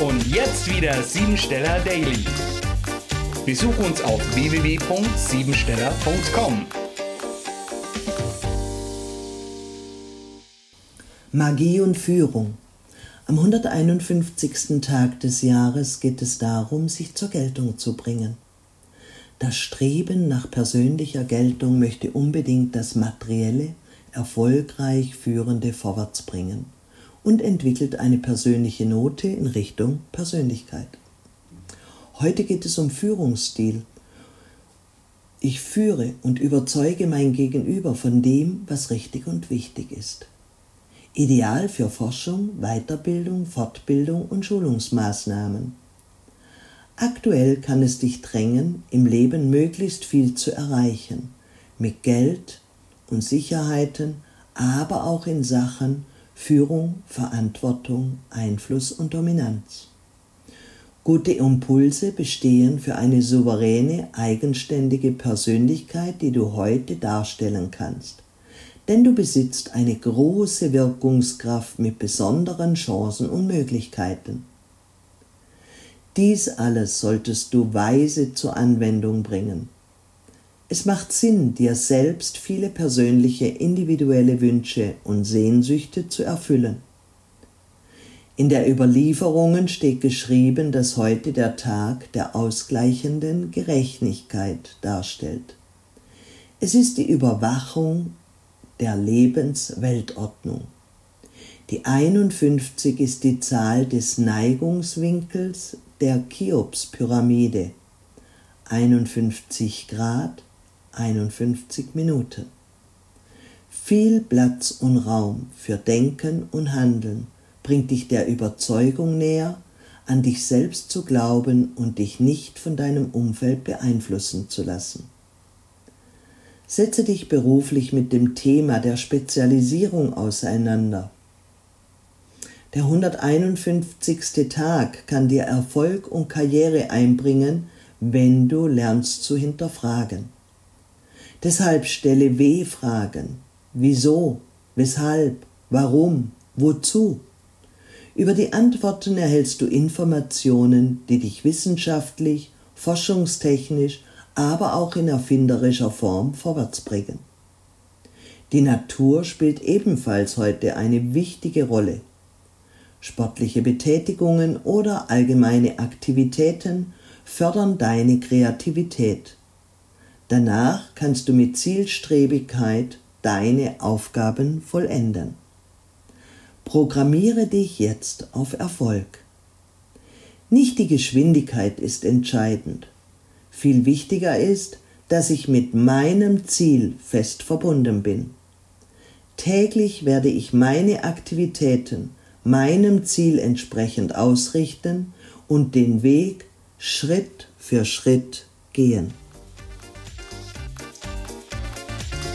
Und jetzt wieder Siebensteller Daily. Besuch uns auf www.siebensteller.com. Magie und Führung. Am 151. Tag des Jahres geht es darum, sich zur Geltung zu bringen. Das Streben nach persönlicher Geltung möchte unbedingt das Materielle, erfolgreich Führende vorwärts bringen und entwickelt eine persönliche Note in Richtung Persönlichkeit. Heute geht es um Führungsstil. Ich führe und überzeuge mein Gegenüber von dem, was richtig und wichtig ist. Ideal für Forschung, Weiterbildung, Fortbildung und Schulungsmaßnahmen. Aktuell kann es dich drängen, im Leben möglichst viel zu erreichen, mit Geld und Sicherheiten, aber auch in Sachen Führung, Verantwortung, Einfluss und Dominanz. Gute Impulse bestehen für eine souveräne, eigenständige Persönlichkeit, die du heute darstellen kannst. Denn du besitzt eine große Wirkungskraft mit besonderen Chancen und Möglichkeiten. Dies alles solltest du weise zur Anwendung bringen. Es macht Sinn, dir selbst viele persönliche, individuelle Wünsche und Sehnsüchte zu erfüllen. In der Überlieferungen steht geschrieben, dass heute der Tag der ausgleichenden Gerechtigkeit darstellt. Es ist die Überwachung der Lebensweltordnung. Die 51 ist die Zahl des Neigungswinkels der Cheops-Pyramide. 51 Grad, 51 Minuten. Viel Platz und Raum für Denken und Handeln bringt dich der Überzeugung näher, an dich selbst zu glauben und dich nicht von deinem Umfeld beeinflussen zu lassen. Setze dich beruflich mit dem Thema der Spezialisierung auseinander. Der 151. Tag kann dir Erfolg und Karriere einbringen, wenn du lernst zu hinterfragen. Deshalb stelle W-Fragen. Wieso? Weshalb? Warum? Wozu? Über die Antworten erhältst du Informationen, die dich wissenschaftlich, forschungstechnisch, aber auch in erfinderischer Form vorwärtsbringen. Die Natur spielt ebenfalls heute eine wichtige Rolle. Sportliche Betätigungen oder allgemeine Aktivitäten fördern deine Kreativität. Danach kannst du mit Zielstrebigkeit deine Aufgaben vollenden. Programmiere dich jetzt auf Erfolg. Nicht die Geschwindigkeit ist entscheidend. Viel wichtiger ist, dass ich mit meinem Ziel fest verbunden bin. Täglich werde ich meine Aktivitäten meinem Ziel entsprechend ausrichten und den Weg Schritt für Schritt gehen.